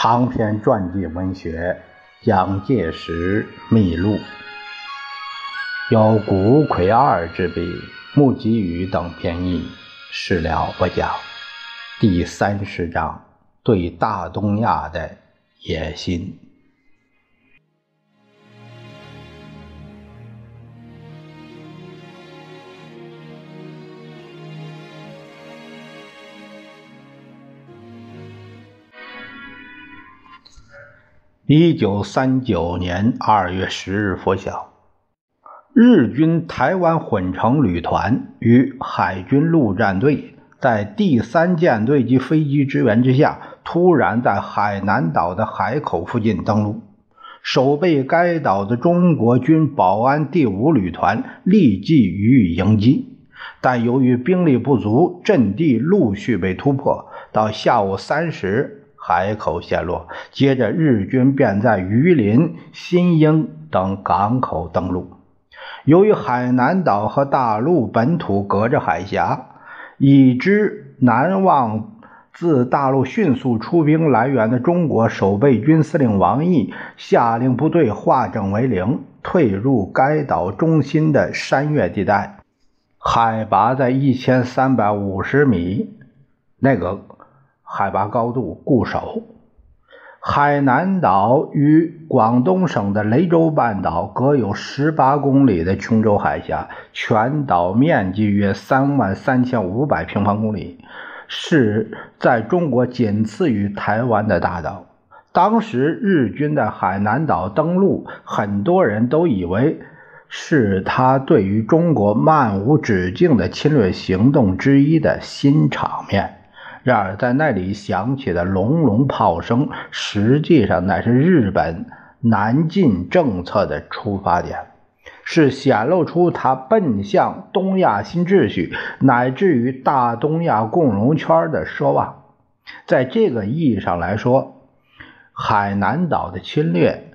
长篇传记文学《蒋介石秘录》，有谷葵二之笔，木吉宇等编译，史料不讲。第三十章：对大东亚的野心。一九三九年二月十日拂晓，日军台湾混成旅团与海军陆战队在第三舰队及飞机支援之下，突然在海南岛的海口附近登陆。守备该岛的中国军保安第五旅团立即予以迎击，但由于兵力不足，阵地陆续被突破。到下午三时。海口陷落，接着日军便在榆林、新英等港口登陆。由于海南岛和大陆本土隔着海峡，已知难望自大陆迅速出兵来援的中国守备军司令王毅下令部队化整为零，退入该岛中心的山岳地带，海拔在一千三百五十米。那个。海拔高度固守。海南岛与广东省的雷州半岛隔有十八公里的琼州海峡，全岛面积约三万三千五百平方公里，是在中国仅次于台湾的大岛。当时日军在海南岛登陆，很多人都以为是他对于中国漫无止境的侵略行动之一的新场面。然而，在那里响起的隆隆炮声，实际上乃是日本南进政策的出发点，是显露出他奔向东亚新秩序，乃至于大东亚共荣圈的奢望。在这个意义上来说，海南岛的侵略，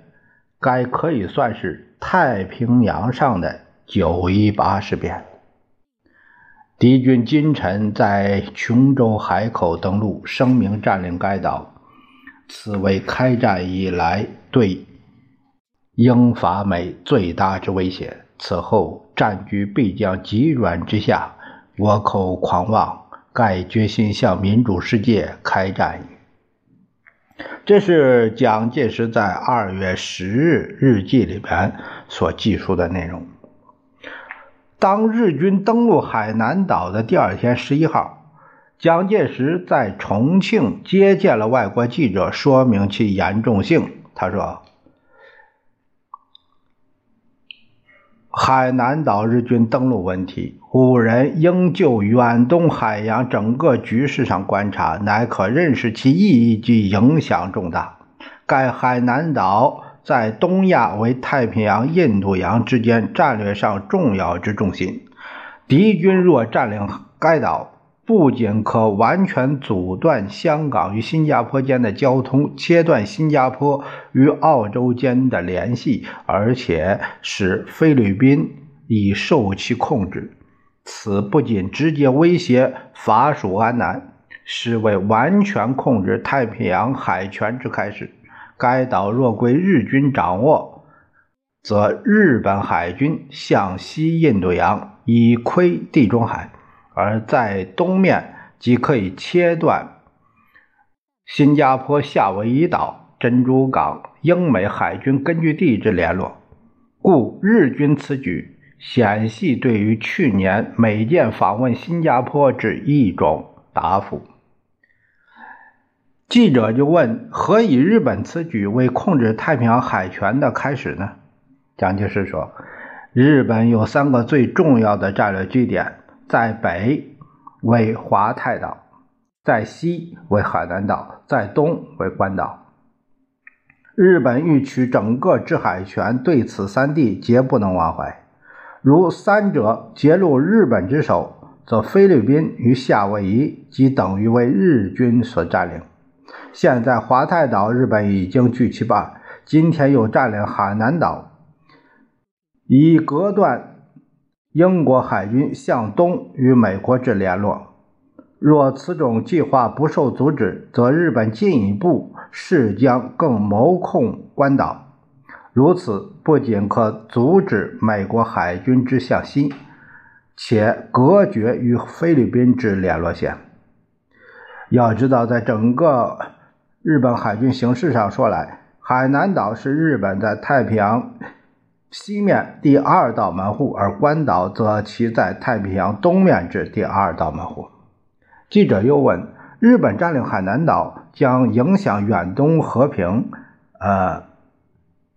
该可以算是太平洋上的九一八事变。敌军今晨在琼州海口登陆，声明占领该岛，此为开战以来对英法美最大之威胁。此后战局必将急转直下，倭寇狂妄，盖决心向民主世界开战这是蒋介石在二月十日日记里边所记述的内容。当日军登陆海南岛的第二天，十一号，蒋介石在重庆接见了外国记者，说明其严重性。他说：“海南岛日军登陆问题，吾人应就远东海洋整个局势上观察，乃可认识其意义及影响重大。该海南岛。”在东亚为太平洋、印度洋之间战略上重要之重心，敌军若占领该岛，不仅可完全阻断香港与新加坡间的交通，切断新加坡与澳洲间的联系，而且使菲律宾已受其控制。此不仅直接威胁法属安南，是为完全控制太平洋海权之开始。该岛若归日军掌握，则日本海军向西印度洋以窥地中海，而在东面即可以切断新加坡夏威夷岛、珍珠港、英美海军根据地之联络。故日军此举显系对于去年美舰访问新加坡之一种答复。记者就问：“何以日本此举为控制太平洋海权的开始呢？”蒋介石说：“日本有三个最重要的战略据点，在北为华泰岛，在西为海南岛，在东为关岛。日本欲取整个制海权，对此三地皆不能忘怀。如三者皆露日本之手，则菲律宾与夏威夷即等于为日军所占领。”现在华泰岛日本已经据其半，今天又占领海南岛，以隔断英国海军向东与美国之联络。若此种计划不受阻止，则日本进一步势将更谋控关岛。如此不仅可阻止美国海军之向西，且隔绝与菲律宾之联络线。要知道，在整个日本海军形势上说来，海南岛是日本在太平洋西面第二道门户，而关岛则其在太平洋东面之第二道门户。记者又问：日本占领海南岛将影响远东和平？呃，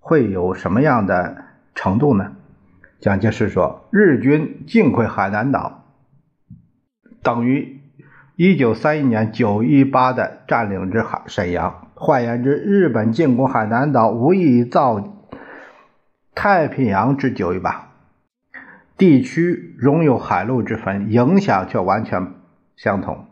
会有什么样的程度呢？蒋介石说：日军进溃海南岛，等于一九三一年九一八的占领之海沈阳。换言之，日本进攻海南岛，无异造太平洋之九一八。地区仍有海陆之分，影响却完全。相同。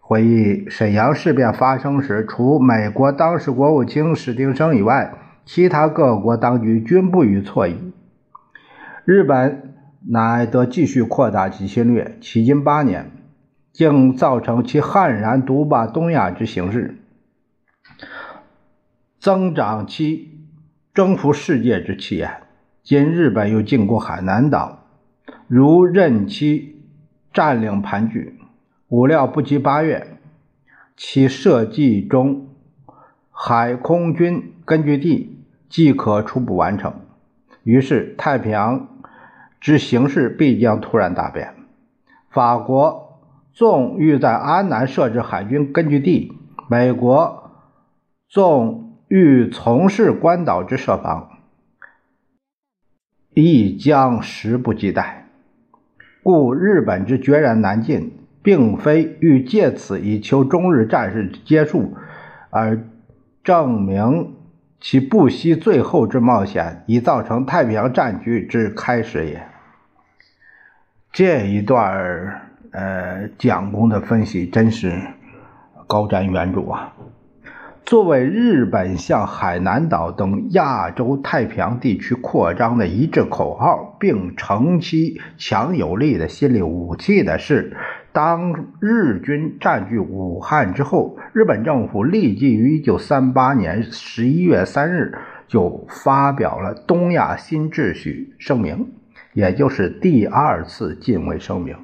回忆沈阳事变发生时，除美国当时国务卿史汀生以外，其他各国当局均不予错意。日本乃得继续扩大其侵略，迄今八年，竟造成其悍然独霸东亚之形势，增长其征服世界之气焰。今日本又进攻海南岛，如任其占领盘踞。武料不及八月，其设计中海空军根据地即可初步完成。于是，太平洋之形势必将突然大变。法国纵欲在安南设置海军根据地，美国纵欲从事关岛之设防，亦将时不及待。故日本之决然南进。并非欲借此以求中日战事结束，而证明其不惜最后之冒险，以造成太平洋战局之开始也。这一段儿呃，蒋公的分析真是高瞻远瞩啊！作为日本向海南岛等亚洲太平洋地区扩张的一致口号，并成其强有力的心理武器的是。当日军占据武汉之后，日本政府立即于1938年11月3日就发表了《东亚新秩序声明》，也就是第二次近卫声明。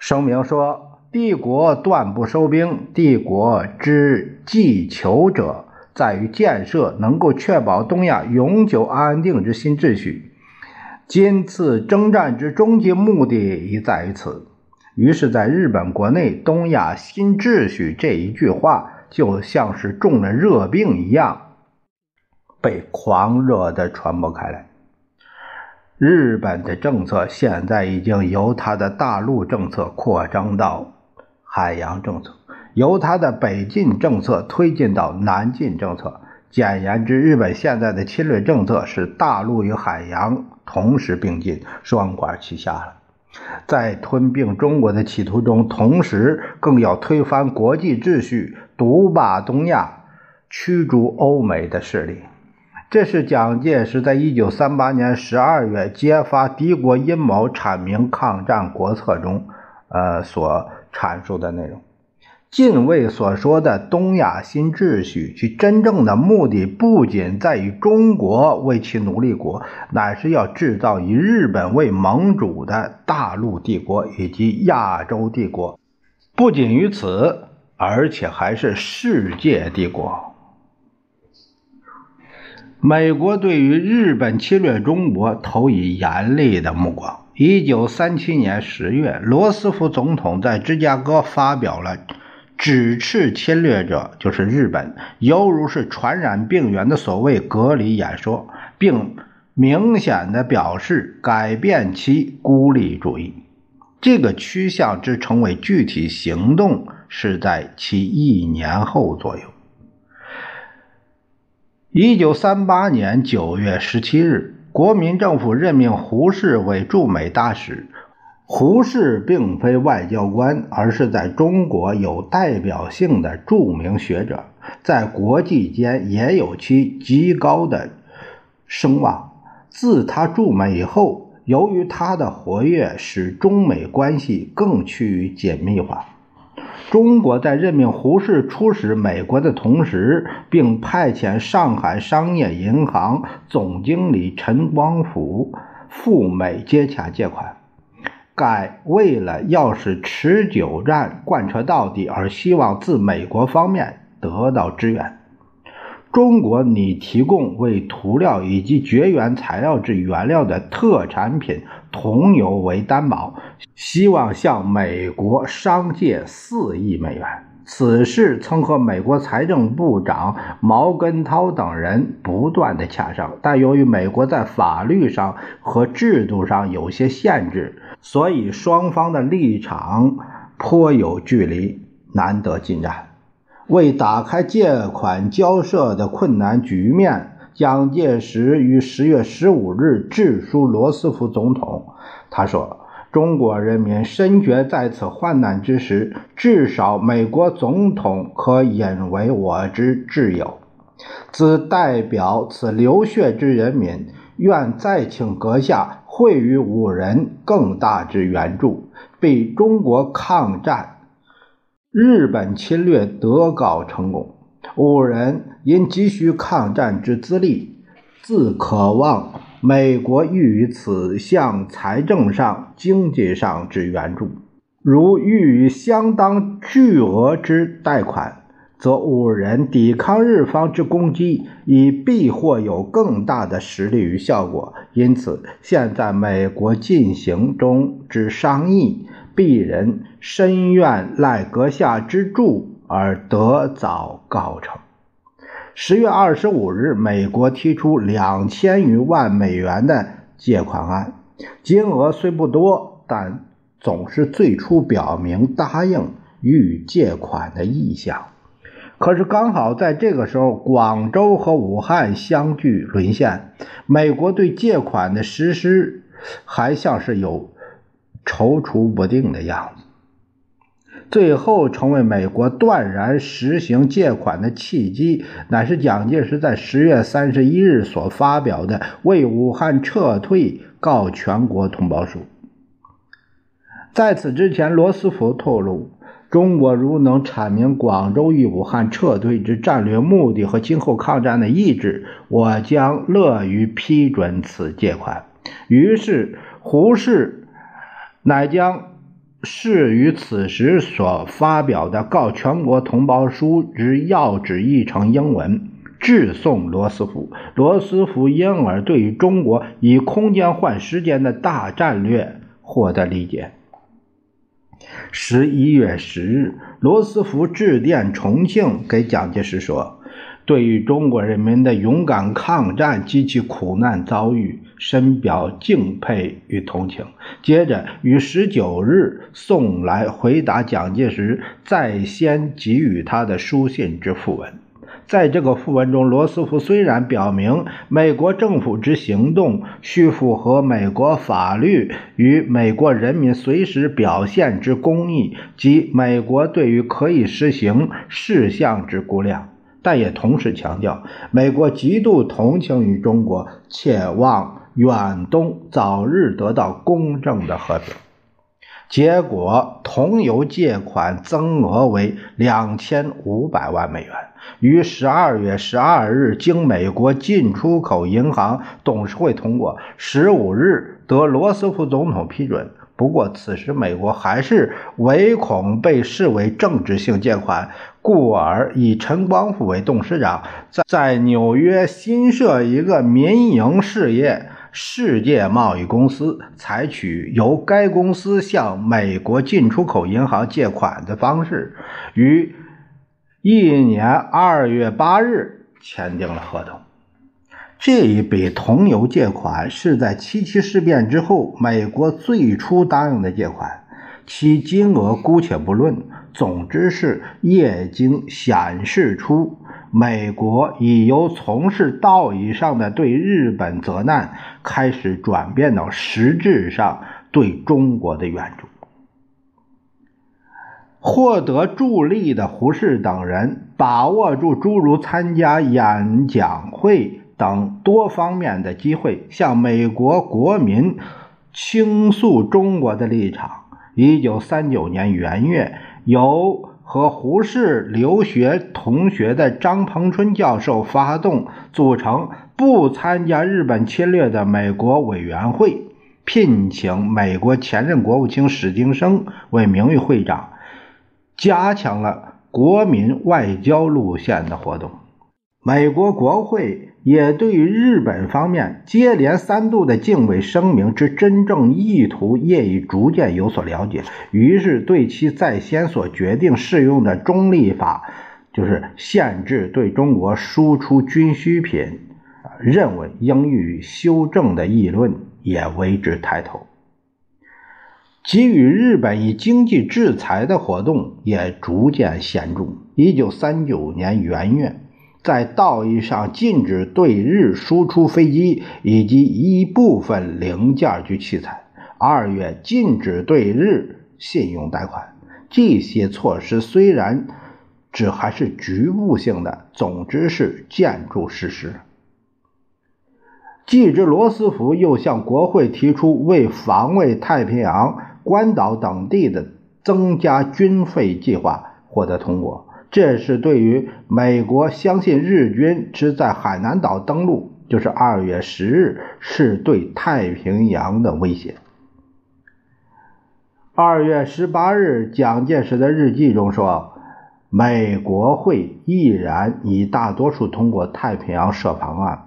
声明说：“帝国断不收兵，帝国之计求者在于建设能够确保东亚永久安定之新秩序。今次征战之终极目的已在于此。”于是，在日本国内，“东亚新秩序”这一句话就像是中了热病一样，被狂热地传播开来。日本的政策现在已经由它的大陆政策扩张到海洋政策，由它的北进政策推进到南进政策。简言之，日本现在的侵略政策是大陆与海洋同时并进，双管齐下了。在吞并中国的企图中，同时更要推翻国际秩序，独霸东亚，驱逐欧美的势力。这是蒋介石在一九三八年十二月揭发敌国阴谋、阐明抗战国策中，呃，所阐述的内容。近卫所说的东亚新秩序，其真正的目的不仅在于中国为其奴隶国，乃是要制造以日本为盟主的大陆帝国以及亚洲帝国。不仅于此，而且还是世界帝国。美国对于日本侵略中国投以严厉的目光。一九三七年十月，罗斯福总统在芝加哥发表了。指斥侵略者就是日本，犹如是传染病源的所谓隔离演说，并明显的表示改变其孤立主义。这个趋向之成为具体行动，是在其一年后左右。一九三八年九月十七日，国民政府任命胡适为驻美大使。胡适并非外交官，而是在中国有代表性的著名学者，在国际间也有其极高的声望。自他驻美以后，由于他的活跃，使中美关系更趋于紧密化。中国在任命胡适出使美国的同时，并派遣上海商业银行总经理陈光甫赴美接洽借款。该为了要使持久战贯彻到底，而希望自美国方面得到支援。中国拟提供为涂料以及绝缘材料之原料的特产品桐油为担保，希望向美国商借四亿美元。此事曾和美国财政部长毛根涛等人不断的洽商，但由于美国在法律上和制度上有些限制，所以双方的立场颇有距离，难得进展。为打开借款交涉的困难局面，蒋介石于十月十五日致书罗斯福总统。他说：“中国人民深觉在此患难之时，至少美国总统可引为我之挚友。自代表此流血之人民，愿再请阁下惠予吾人更大之援助，为中国抗战。”日本侵略得告成功，五人因急需抗战之资力，自渴望美国予以此项财政上、经济上之援助。如予以相当巨额之贷款，则五人抵抗日方之攻击，已必或有更大的实力与效果。因此，现在美国进行中之商议。鄙人深愿赖阁下之助而得早告成。十月二十五日，美国提出两千余万美元的借款案，金额虽不多，但总是最初表明答应予以借款的意向。可是刚好在这个时候，广州和武汉相继沦陷，美国对借款的实施还像是有。踌躇不定的样子，最后成为美国断然实行借款的契机，乃是蒋介石在十月三十一日所发表的《为武汉撤退告全国同胞书》。在此之前，罗斯福透露，中国如能阐明广州与武汉撤退之战略目的和今后抗战的意志，我将乐于批准此借款。于是，胡适。乃将适于此时所发表的告全国同胞书之要旨译成英文，致送罗斯福。罗斯福因而对于中国以空间换时间的大战略获得理解。十一月十日，罗斯福致电重庆，给蒋介石说。对于中国人民的勇敢抗战及其苦难遭遇，深表敬佩与同情。接着于十九日送来回答蒋介石在先给予他的书信之附文。在这个附文中，罗斯福虽然表明美国政府之行动需符合美国法律与美国人民随时表现之公义及美国对于可以实行事项之估量。但也同时强调，美国极度同情于中国，切望远东早日得到公正的和平。结果，同油借款增额为两千五百万美元，于十二月十二日经美国进出口银行董事会通过，十五日得罗斯福总统批准。不过，此时美国还是唯恐被视为政治性借款，故而以陈光甫为董事长，在在纽约新设一个民营事业——世界贸易公司，采取由该公司向美国进出口银行借款的方式，于一年二月八日签订了合同。这一笔桐油借款是在七七事变之后，美国最初答应的借款，其金额姑且不论，总之是业经显示出美国已由从事道义上的对日本责难，开始转变到实质上对中国的援助。获得助力的胡适等人把握住诸如参加演讲会。等多方面的机会，向美国国民倾诉中国的立场。一九三九年元月，由和胡适留学同学的张鹏春教授发动组成不参加日本侵略的美国委员会，聘请美国前任国务卿史汀生为名誉会长，加强了国民外交路线的活动。美国国会也对于日本方面接连三度的敬畏声明之真正意图业已逐渐有所了解，于是对其在先所决定适用的中立法，就是限制对中国输出军需品，认为应予修正的议论也为之抬头。给予日本以经济制裁的活动也逐渐显著。一九三九年元月。在道义上禁止对日输出飞机以及一部分零件及器材。二月禁止对日信用贷款。这些措施虽然只还是局部性的，总之是建筑事实。继之，罗斯福又向国会提出为防卫太平洋、关岛等地的增加军费计划，获得通过。这是对于美国相信日军只在海南岛登陆，就是二月十日，是对太平洋的威胁。二月十八日，蒋介石的日记中说：“美国会毅然以大多数通过太平洋设防案，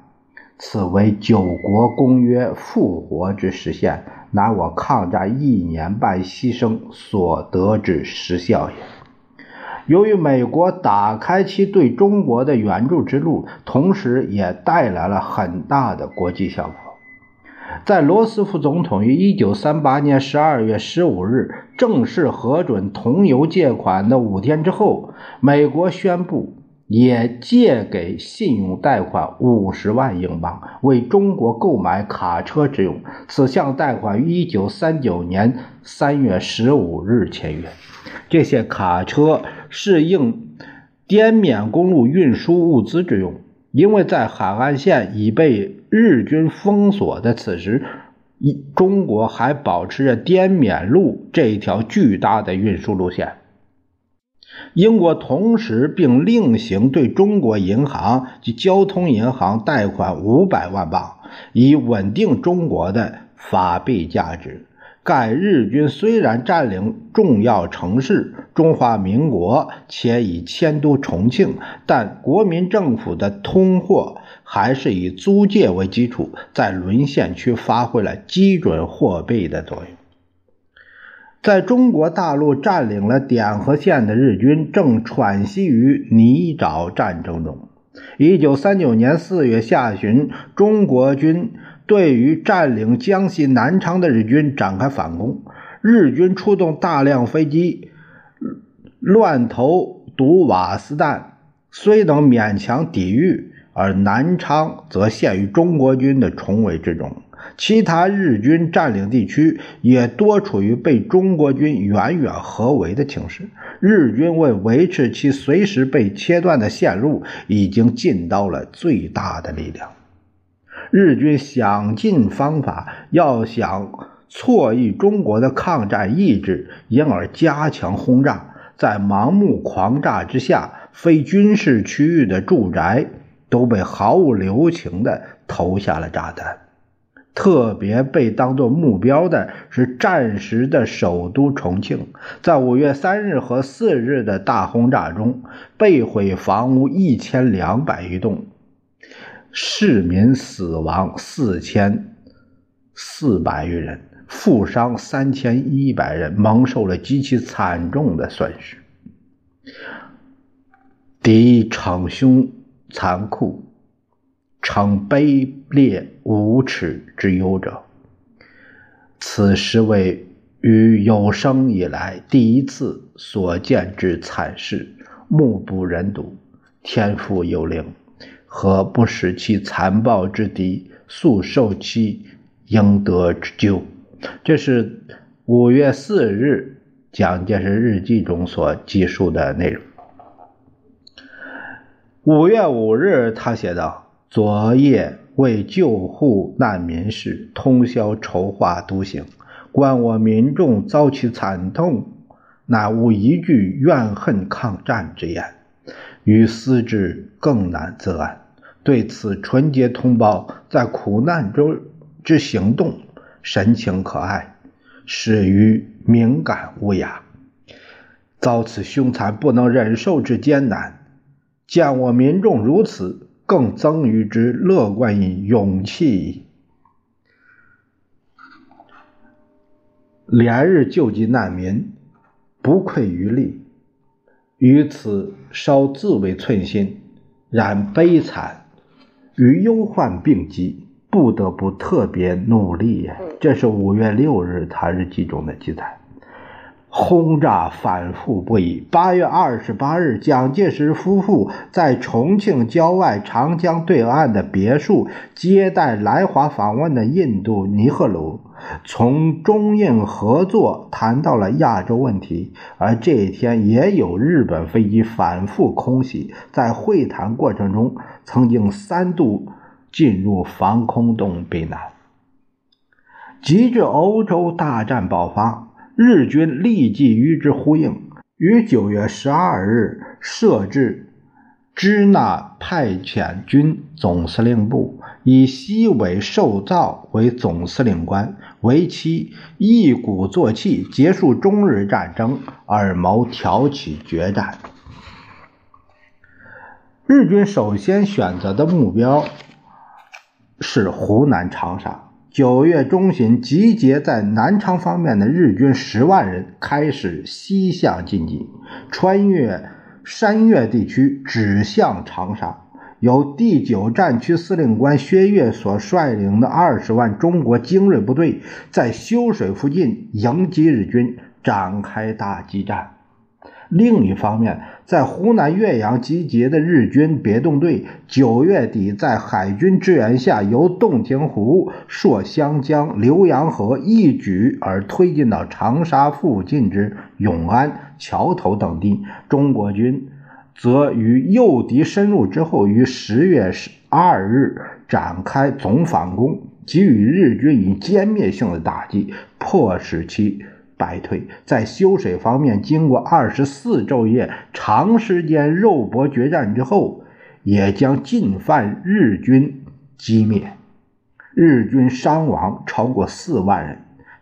此为九国公约复活之实现，乃我抗战一年半牺牲所得之实效也。”由于美国打开其对中国的援助之路，同时也带来了很大的国际效果。在罗斯福总统于1938年12月15日正式核准同油借款的五天之后，美国宣布也借给信用贷款50万英镑，为中国购买卡车之用。此项贷款于1939年3月15日签约。这些卡车是应滇缅公路运输物资之用，因为在海岸线已被日军封锁的此时，一中国还保持着滇缅路这一条巨大的运输路线。英国同时并另行对中国银行及交通银行贷款五百万镑，以稳定中国的法币价值。该日军虽然占领重要城市中华民国，且已迁都重庆，但国民政府的通货还是以租界为基础，在沦陷区发挥了基准货币的作用。在中国大陆占领了点和线的日军正喘息于泥沼战争中。一九三九年四月下旬，中国军。对于占领江西南昌的日军展开反攻，日军出动大量飞机，乱投毒瓦斯弹，虽能勉强抵御，而南昌则陷于中国军的重围之中。其他日军占领地区也多处于被中国军远远合围的情势。日军为维持其随时被切断的线路，已经尽到了最大的力量。日军想尽方法，要想挫抑中国的抗战意志，因而加强轰炸。在盲目狂炸之下，非军事区域的住宅都被毫无留情地投下了炸弹。特别被当作目标的是战时的首都重庆。在五月三日和四日的大轰炸中，被毁房屋一千两百余栋。市民死亡四千四百余人，负伤三千一百人，蒙受了极其惨重的损失。敌逞凶残酷，逞卑劣无耻之忧者，此时为于有生以来第一次所见之惨事，目不忍睹，天赋有灵。何不使其残暴之敌速受其应得之咎？这是五月四日蒋介石日记中所记述的内容。五月五日，他写道：“昨夜为救护难民事，通宵筹划独行，观我民众遭其惨痛，乃无一句怨恨抗战之言，于思之更难自安。对此，纯洁同胞在苦难中之行动，神情可爱，始于敏感无涯。遭此凶残不能忍受之艰难，见我民众如此，更增于之乐观与勇气。连日救济难民，不愧于力，于此稍自为寸心，然悲惨与忧患并济，不得不特别努力呀。这是五月六日他日记中的记载。轰炸反复不已。八月二十八日，蒋介石夫妇在重庆郊外长江对岸的别墅接待来华访问的印度尼赫鲁，从中印合作谈到了亚洲问题。而这一天，也有日本飞机反复空袭，在会谈过程中，曾经三度进入防空洞避难。及至欧洲大战爆发。日军立即与之呼应，于九月十二日设置支那派遣军总司令部，以西尾寿造为总司令官，为其一鼓作气结束中日战争，而谋挑起决战。日军首先选择的目标是湖南长沙。九月中旬，集结在南昌方面的日军十万人开始西向进击，穿越山岳地区，指向长沙。由第九战区司令官薛岳所率领的二十万中国精锐部队，在修水附近迎击日军，展开大激战。另一方面，在湖南岳阳集结的日军别动队，九月底在海军支援下，由洞庭湖、朔湘江、浏阳河一举而推进到长沙附近之永安、桥头等地。中国军则于诱敌深入之后，于十月十二日展开总反攻，给予日军以歼灭性的打击，迫使其。败退，在修水方面，经过二十四昼夜、长时间肉搏决战之后，也将进犯日军击灭。日军伤亡超过四万人。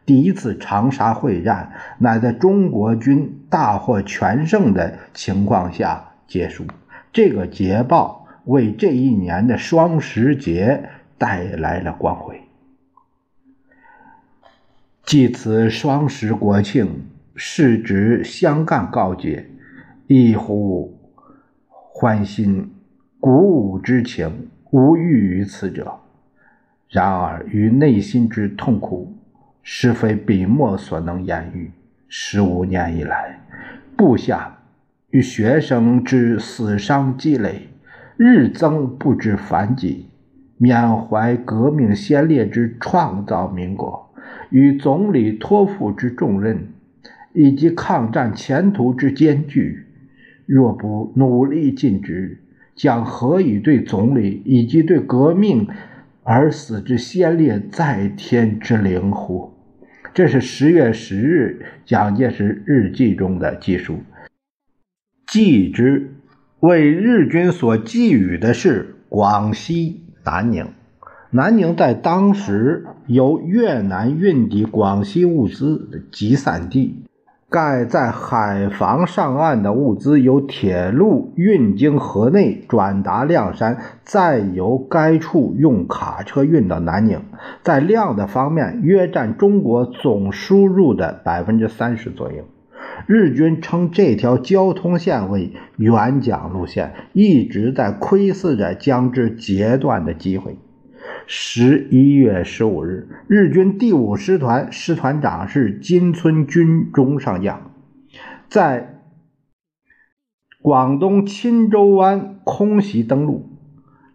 第一次长沙会战乃在中国军大获全胜的情况下结束。这个捷报为这一年的双十节带来了光辉。即此双十国庆，市值相干告捷，一乎欢欣鼓舞之情，无异于此者。然而于内心之痛苦，实非笔墨所能言喻。十五年以来，部下与学生之死伤积累，日增不知凡几。缅怀革命先烈之创造民国。与总理托付之重任，以及抗战前途之艰巨，若不努力尽职，将何以对总理以及对革命而死之先烈在天之灵乎？这是十月十日蒋介石日记中的记述。记之为日军所寄予的是广西南宁。南宁在当时由越南运抵广西物资的集散地，盖在海防上岸的物资由铁路运经河内，转达亮山，再由该处用卡车运到南宁。在量的方面，约占中国总输入的百分之三十左右。日军称这条交通线为援蒋路线，一直在窥视着将之截断的机会。十一月十五日，日军第五师团师团长是金村军中上将，在广东钦州湾空袭登陆。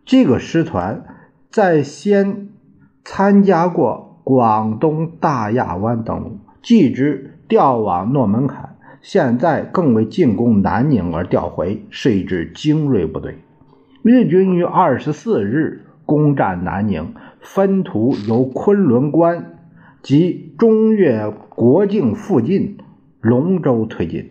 这个师团在先参加过广东大亚湾登陆，继之调往诺门坎，现在更为进攻南宁而调回，是一支精锐部队。日军于二十四日。攻占南宁，分途由昆仑关及中越国境附近龙州推进。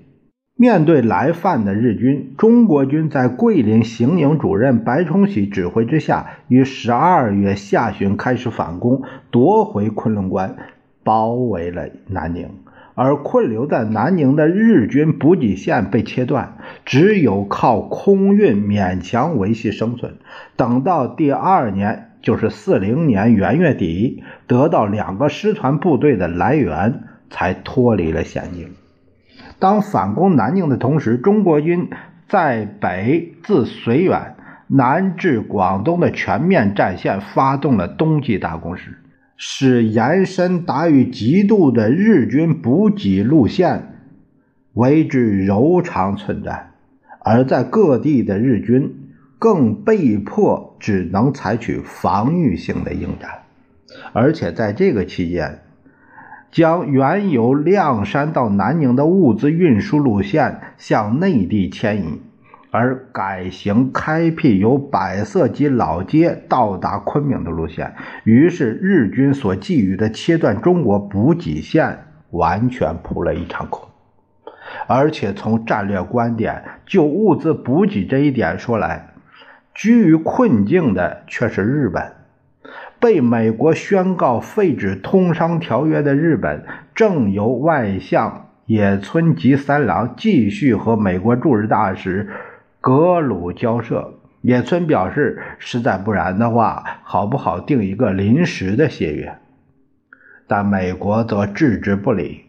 面对来犯的日军，中国军在桂林行营主任白崇禧指挥之下，于十二月下旬开始反攻，夺回昆仑关，包围了南宁。而困留在南宁的日军补给线被切断，只有靠空运勉强维系生存。等到第二年，就是四零年元月底，得到两个师团部队的来源，才脱离了险境。当反攻南宁的同时，中国军在北自绥远南至广东的全面战线发动了冬季大攻势，使延伸达于极度的日军补给路线为之柔肠寸断，而在各地的日军更被迫只能采取防御性的应战，而且在这个期间。将原有亮山到南宁的物资运输路线向内地迁移，而改行开辟由百色及老街到达昆明的路线。于是，日军所觊觎的切断中国补给线完全扑了一场空。而且，从战略观点就物资补给这一点说来，居于困境的却是日本。被美国宣告废止通商条约的日本，正由外相野村吉三郎继续和美国驻日大使格鲁交涉。野村表示，实在不然的话，好不好定一个临时的协约？但美国则置之不理，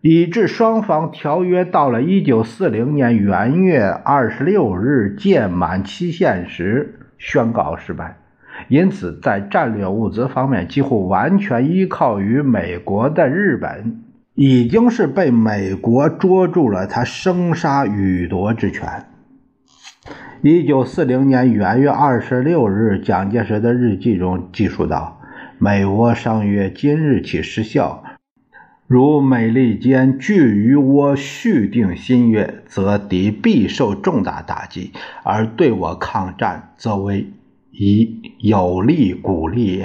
以致双方条约到了一九四零年元月二十六日届满期限时宣告失败。因此，在战略物资方面几乎完全依靠于美国的日本，已经是被美国捉住了他生杀予夺之权。一九四零年元月二十六日，蒋介石的日记中记述道：“美倭商约今日起失效，如美利坚拒于倭续订新约，则敌必受重大打击；而对我抗战，则为。”以有力鼓励。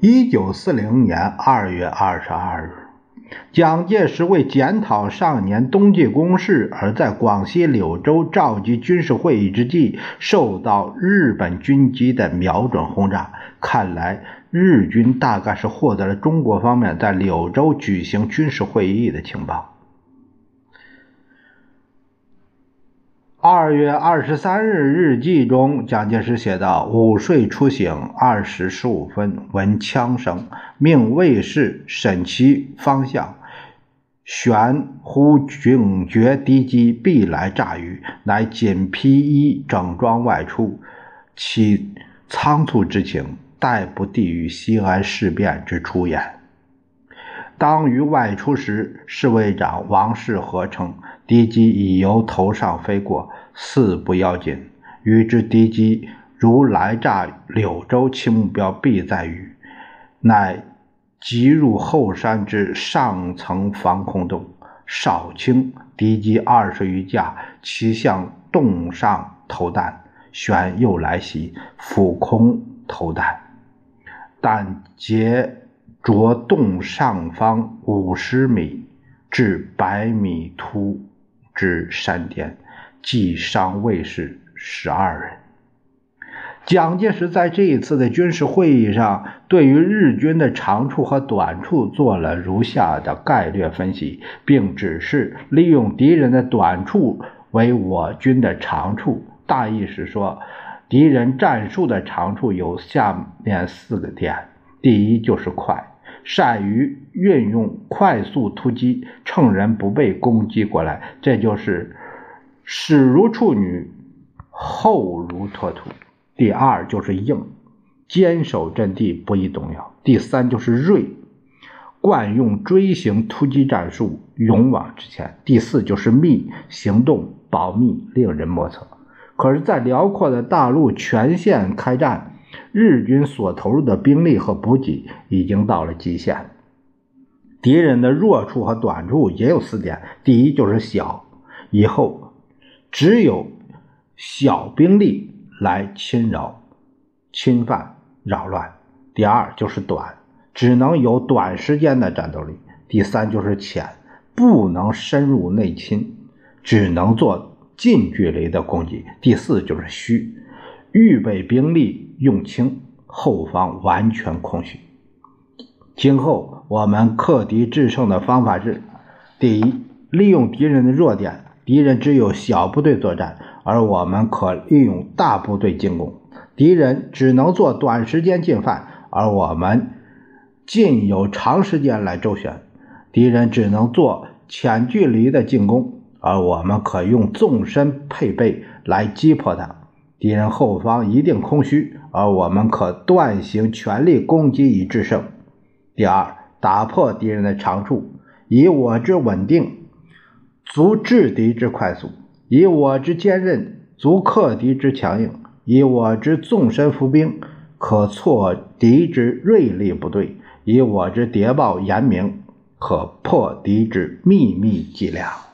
一九四零年二月二十二日，蒋介石为检讨上年冬季攻势，而在广西柳州召集军事会议之际，受到日本军机的瞄准轰炸。看来日军大概是获得了中国方面在柳州举行军事会议的情报。二月二十三日日记中，蒋介石写道：“午睡初醒，二时十五分，闻枪声，命卫士审其方向，悬忽警觉敌机必来炸鱼，乃仅披衣整装外出。其仓促之情，待不抵于西安事变之出也。”当于外出时，侍卫长王世和称，敌机已由头上飞过，似不要紧。欲知敌机如来炸柳州，其目标必在于，乃急入后山之上层防空洞，少清敌机二十余架，其向洞上投弹，旋又来袭，俯空投弹，但皆。着洞上方五十米至百米突之山巅，击伤卫士十二人。蒋介石在这一次的军事会议上，对于日军的长处和短处做了如下的概略分析，并指示利用敌人的短处为我军的长处。大意是说，敌人战术的长处有下面四个点：第一就是快。善于运用快速突击，趁人不备攻击过来，这就是始如处女，后如脱兔。第二就是硬，坚守阵地不易动摇。第三就是锐，惯用锥形突击战术，勇往直前。第四就是密，行动保密，令人莫测。可是，在辽阔的大陆全线开战。日军所投入的兵力和补给已经到了极限，敌人的弱处和短处也有四点：第一就是小，以后只有小兵力来侵扰、侵犯、扰乱；第二就是短，只能有短时间的战斗力；第三就是浅，不能深入内侵，只能做近距离的攻击；第四就是虚，预备兵力用轻，后方完全空虚。今后我们克敌制胜的方法是：第一，利用敌人的弱点，敌人只有小部队作战，而我们可利用大部队进攻；敌人只能做短时间进犯，而我们。尽有长时间来周旋，敌人只能做浅距离的进攻，而我们可用纵深配备来击破他。敌人后方一定空虚，而我们可断行全力攻击以制胜。第二，打破敌人的长处，以我之稳定，足制敌之快速；以我之坚韧，足克敌之强硬；以我之纵深伏兵，可挫敌之锐利部队。以我之谍报严明，可破敌之秘密伎俩。